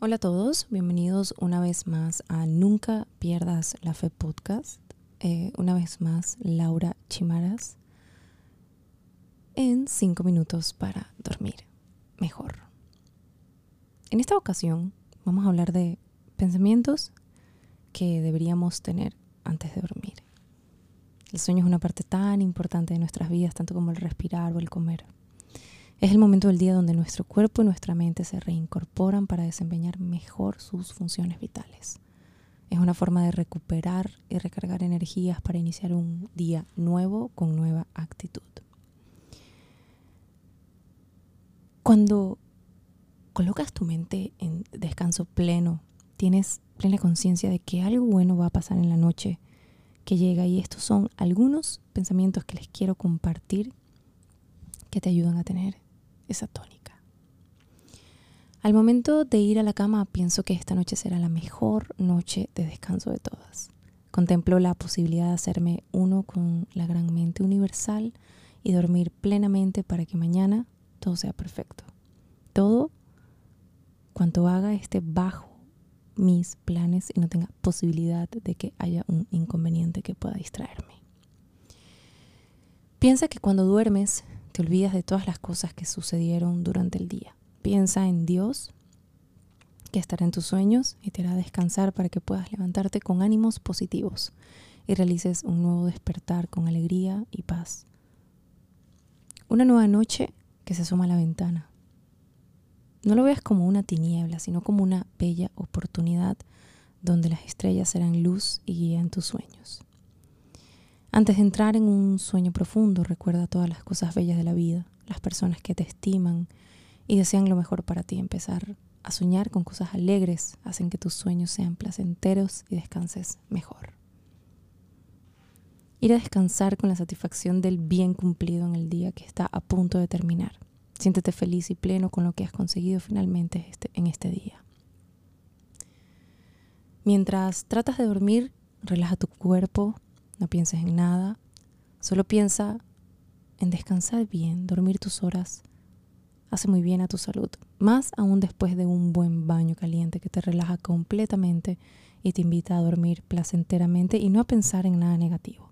Hola a todos, bienvenidos una vez más a Nunca Pierdas la Fe Podcast. Eh, una vez más, Laura Chimaras en 5 minutos para dormir mejor. En esta ocasión vamos a hablar de pensamientos que deberíamos tener antes de dormir. El sueño es una parte tan importante de nuestras vidas, tanto como el respirar o el comer. Es el momento del día donde nuestro cuerpo y nuestra mente se reincorporan para desempeñar mejor sus funciones vitales. Es una forma de recuperar y recargar energías para iniciar un día nuevo con nueva actitud. Cuando colocas tu mente en descanso pleno, tienes plena conciencia de que algo bueno va a pasar en la noche que llega y estos son algunos pensamientos que les quiero compartir que te ayudan a tener esa tónica. Al momento de ir a la cama pienso que esta noche será la mejor noche de descanso de todas. Contemplo la posibilidad de hacerme uno con la gran mente universal y dormir plenamente para que mañana todo sea perfecto. Todo cuanto haga esté bajo mis planes y no tenga posibilidad de que haya un inconveniente que pueda distraerme. Piensa que cuando duermes te olvidas de todas las cosas que sucedieron durante el día. Piensa en Dios, que estará en tus sueños y te hará descansar para que puedas levantarte con ánimos positivos y realices un nuevo despertar con alegría y paz. Una nueva noche que se asoma a la ventana. No lo veas como una tiniebla, sino como una bella oportunidad donde las estrellas serán luz y guía en tus sueños. Antes de entrar en un sueño profundo, recuerda todas las cosas bellas de la vida, las personas que te estiman y desean lo mejor para ti. Empezar a soñar con cosas alegres hacen que tus sueños sean placenteros y descanses mejor. Ir a descansar con la satisfacción del bien cumplido en el día que está a punto de terminar. Siéntete feliz y pleno con lo que has conseguido finalmente este, en este día. Mientras tratas de dormir, relaja tu cuerpo, no pienses en nada, solo piensa en descansar bien, dormir tus horas. Hace muy bien a tu salud, más aún después de un buen baño caliente que te relaja completamente y te invita a dormir placenteramente y no a pensar en nada negativo.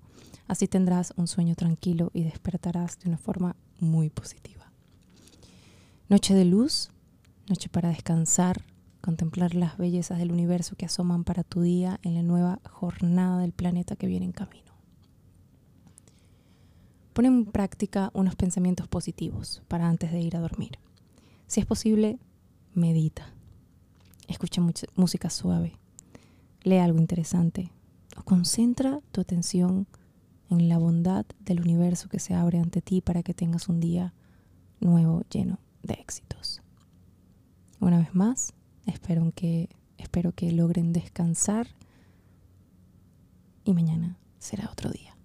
Así tendrás un sueño tranquilo y despertarás de una forma muy positiva. Noche de luz, noche para descansar, contemplar las bellezas del universo que asoman para tu día en la nueva jornada del planeta que viene en camino. Pon en práctica unos pensamientos positivos para antes de ir a dormir. Si es posible, medita. Escucha música suave. Lee algo interesante. O concentra tu atención en la bondad del universo que se abre ante ti para que tengas un día nuevo lleno de éxitos. Una vez más, Espero que, espero que logren descansar y mañana será otro día.